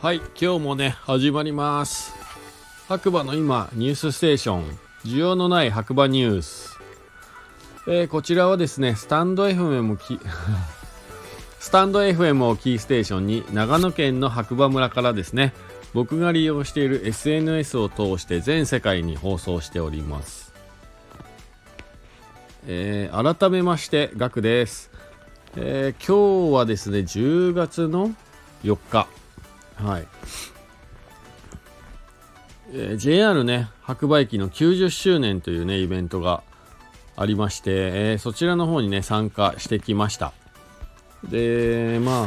はい今日もね始まります。白馬の今ニュースステーション。需要のない白馬ニュース、えー、こちらはですねスタンド FM き スタンド FM をキーステーションに長野県の白馬村からですね僕が利用している SNS を通して全世界に放送しております、えー、改めましてガクです、えー、今日はですね10月の4日はい。えー、JR ね、白馬駅の90周年というね、イベントがありまして、えー、そちらの方にね、参加してきました。で、まあ、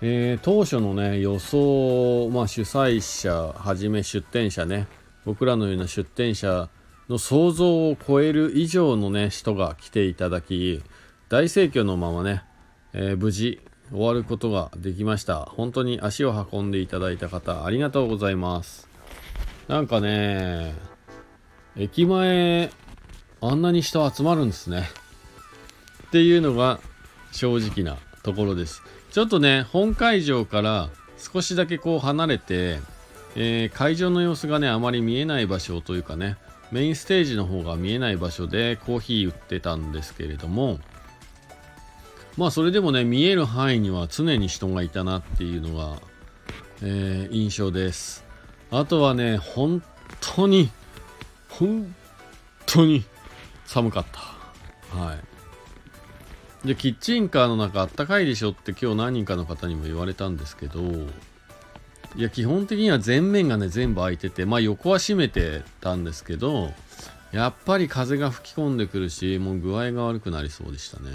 えー、当初のね、予想、まあ、主催者はじめ出店者ね、僕らのような出店者の想像を超える以上のね、人が来ていただき、大盛況のままね、えー、無事終わることができました。本当に足を運んでいただいた方、ありがとうございます。なんかね、駅前、あんなに人集まるんですね。っていうのが正直なところです。ちょっとね、本会場から少しだけこう離れて、えー、会場の様子がね、あまり見えない場所というかね、メインステージの方が見えない場所でコーヒー売ってたんですけれども、まあそれでもね見える範囲には常に人がいたなっていうのが、えー、印象です。あとはね本当に本当に寒かった。はい。でキッチンカーの中あったかいでしょって今日何人かの方にも言われたんですけどいや基本的には前面がね全部開いててまあ横は閉めてたんですけどやっぱり風が吹き込んでくるしもう具合が悪くなりそうでしたね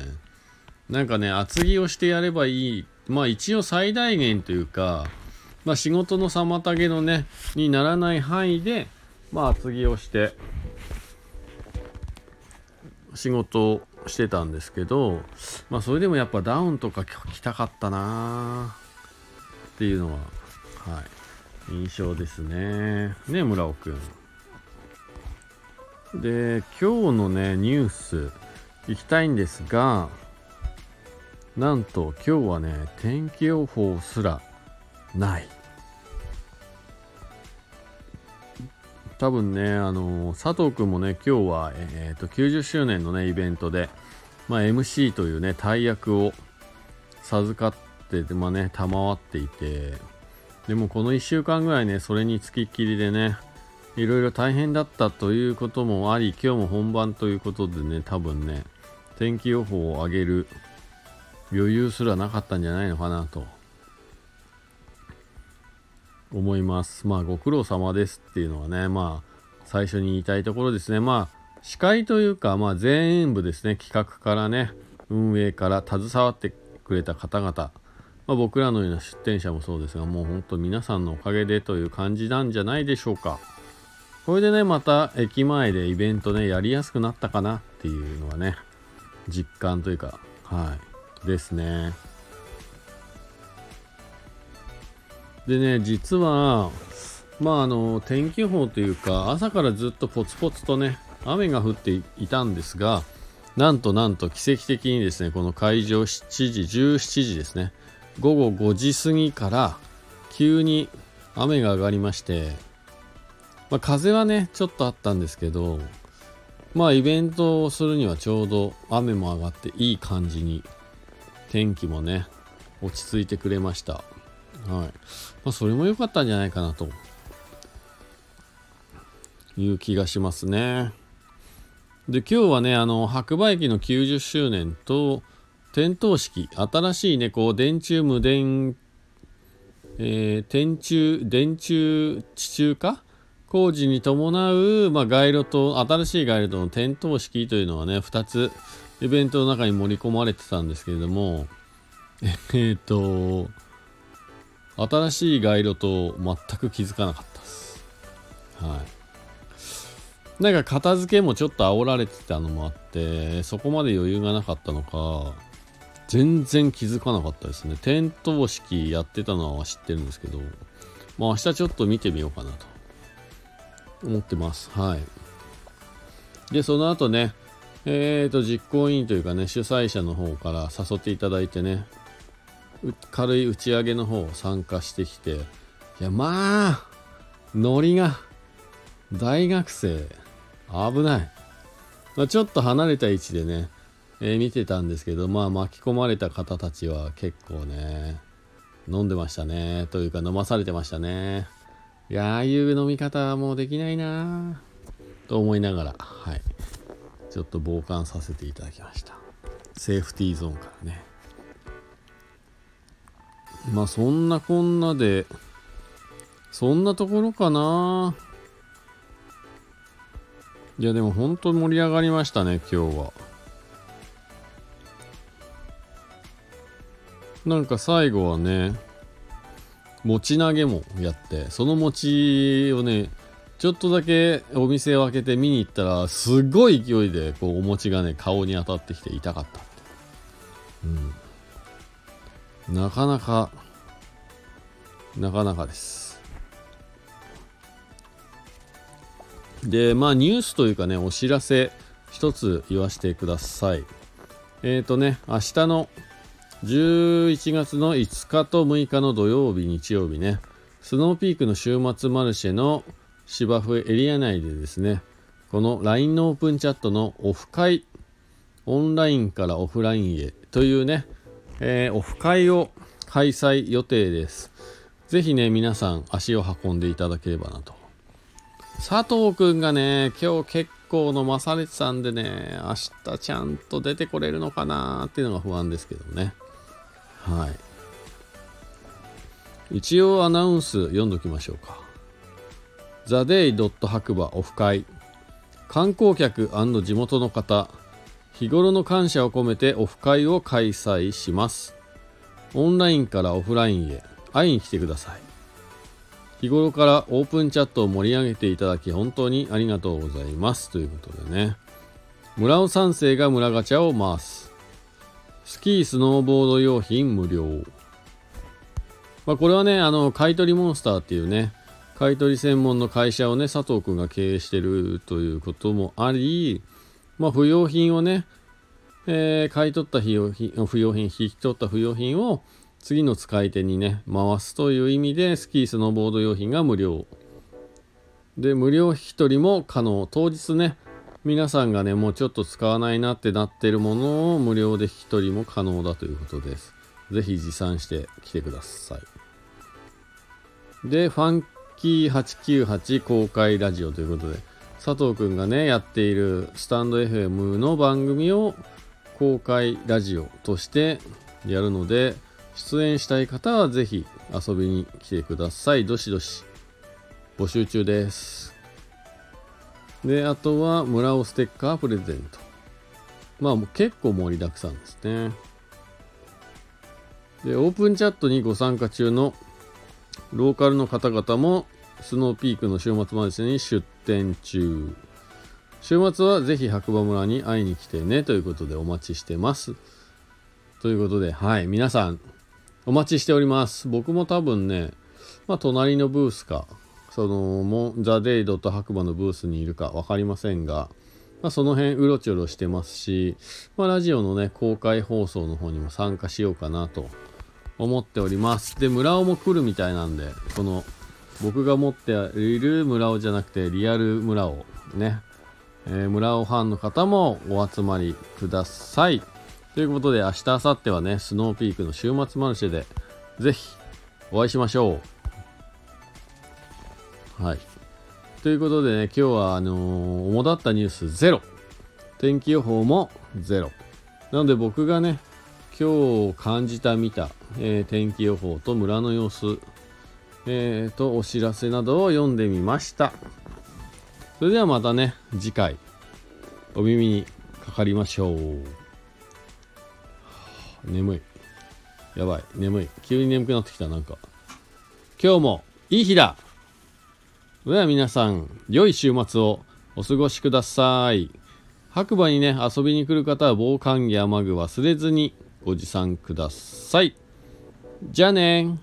なんかね、厚着をしてやればいい。まあ一応最大限というか、まあ仕事の妨げのね、にならない範囲で、まあ厚着をして、仕事をしてたんですけど、まあそれでもやっぱダウンとか着たかったなっていうのは、はい、印象ですね。ね、村尾くん。で、今日のね、ニュース、行きたいんですが、なんと今日はね天気予報すらない多分ねあの佐藤君もね今日は、えーと、90周年のねイベントで、まあ、MC というね大役を授かって、まあね、賜っていてでもこの1週間ぐらいねそれにつきっきりでねいろいろ大変だったということもあり今日も本番ということでね多分ね天気予報を上げる余裕すらなかったんじゃないのかなと思います。まあご苦労様ですっていうのはね、まあ最初に言いたいところですね。まあ司会というか、まあ全部ですね、企画からね、運営から携わってくれた方々、まあ、僕らのような出店者もそうですが、もう本当皆さんのおかげでという感じなんじゃないでしょうか。これでね、また駅前でイベントね、やりやすくなったかなっていうのはね、実感というか、はい。ですね。でね、実は、まああの、天気予報というか、朝からずっとポツポツとね、雨が降っていたんですが、なんとなんと奇跡的にですね、この会場7時、17時ですね、午後5時過ぎから急に雨が上がりまして、まあ、風はね、ちょっとあったんですけど、まあイベントをするにはちょうど雨も上がっていい感じに天気もね、落ち着いてくれました。はい。まあ、それも良かったんじゃないかなという気がしますね。で、今日はね、あの、白馬駅の90周年と、点灯式、新しいね、こう、電柱無電、えー、電柱、電柱地中化？工事に伴う、まあ、街路灯、新しい街路灯の点灯式というのはね、2つイベントの中に盛り込まれてたんですけれども、えっ、と、新しい街路と全く気づかなかったです。はい。なんか片付けもちょっと煽られてたのもあって、そこまで余裕がなかったのか、全然気づかなかったですね。点灯式やってたのは知ってるんですけど、まあ明日ちょっと見てみようかなと思ってます。はい。で、その後ね、えーと、実行委員というかね、主催者の方から誘っていただいてね、軽い打ち上げの方を参加してきて、いや、まあ、ノリが、大学生、危ない。まあ、ちょっと離れた位置でね、えー、見てたんですけど、まあ巻き込まれた方たちは結構ね、飲んでましたね。というか飲まされてましたね。いやああいう飲み方はもうできないなと思いながら、はい。ちょっと傍観させていただきました。セーフティーゾーンからね。まあそんなこんなで、そんなところかないやでも本当盛り上がりましたね、今日は。なんか最後はね、持ち投げもやって、その餅をね、ちょっとだけお店を開けて見に行ったら、すごい勢いでこうお餅がね、顔に当たってきて痛かったって。うん。なかなか、なかなかです。で、まあニュースというかね、お知らせ一つ言わせてください。えっ、ー、とね、明日の11月の5日と6日の土曜日、日曜日ね、スノーピークの週末マルシェの芝生エリア内でですね、この LINE のオープンチャットのオフ会、オンラインからオフラインへというね、えー、オフ会を開催予定です。ぜひね、皆さん足を運んでいただければなと。佐藤くんがね、今日結構飲まされてたんでね、明日ちゃんと出てこれるのかなっていうのが不安ですけどね。はい。一応アナウンス読んどきましょうか。ザ・デイ・ドット白馬オフ会。観光客地元の方日頃の感謝を込めてオフ会を開催します。オンラインからオフラインへ。会いに来てください。日頃からオープンチャットを盛り上げていただき本当にありがとうございます。ということでね。村尾三世が村ガチャを回す。スキースノーボード用品無料まあこれはねあの買取モンスターっていうね買取専門の会社をね、佐藤くんが経営してるということもあり、まあ、不要品をね、えー、買い取った不用品、不用品、引き取った不要品を次の使い手にね、回すという意味で、スキースノーボード用品が無料。で、無料引き取りも可能。当日ね、皆さんがね、もうちょっと使わないなってなってるものを無料で引き取りも可能だということです。ぜひ持参してきてください。で、ファンキー898公開ラジオということで、佐藤くんがね、やっているスタンド FM の番組を公開ラジオとしてやるので、出演したい方はぜひ遊びに来てください。どしどし募集中です。で、あとは村尾ステッカープレゼント。まあもう結構盛りだくさんですね。で、オープンチャットにご参加中のローカルの方々もスノーピークの週末マルシェに出店中。週末はぜひ白馬村に会いに来てねということでお待ちしてます。ということで、はい、皆さんお待ちしております。僕も多分ね、まあ隣のブースか、そのもザ・デイドと白馬のブースにいるか分かりませんが、まあ、その辺うろちょろしてますし、まあ、ラジオのね、公開放送の方にも参加しようかなと思っております。で、村尾も来るみたいなんで、この僕が持っている村尾じゃなくてリアル村尾ね、えー、村尾ファンの方もお集まりください。ということで明日、明後日はね、スノーピークの週末マルシェでぜひお会いしましょう。はい。ということでね、今日はあのー、主だったニュースゼロ。天気予報もゼロ。なので僕がね、今日感じた見た、えー、天気予報と村の様子、えー、とお知らせなどを読んでみました。それではまたね次回お耳にかかりましょう。眠い。やばい。眠い。急に眠くなってきたなんか。今日もいい日だ。では皆さん良い週末をお過ごしください白馬にね遊びに来る方は防寒着雨具忘れずにご持参ください。じゃあね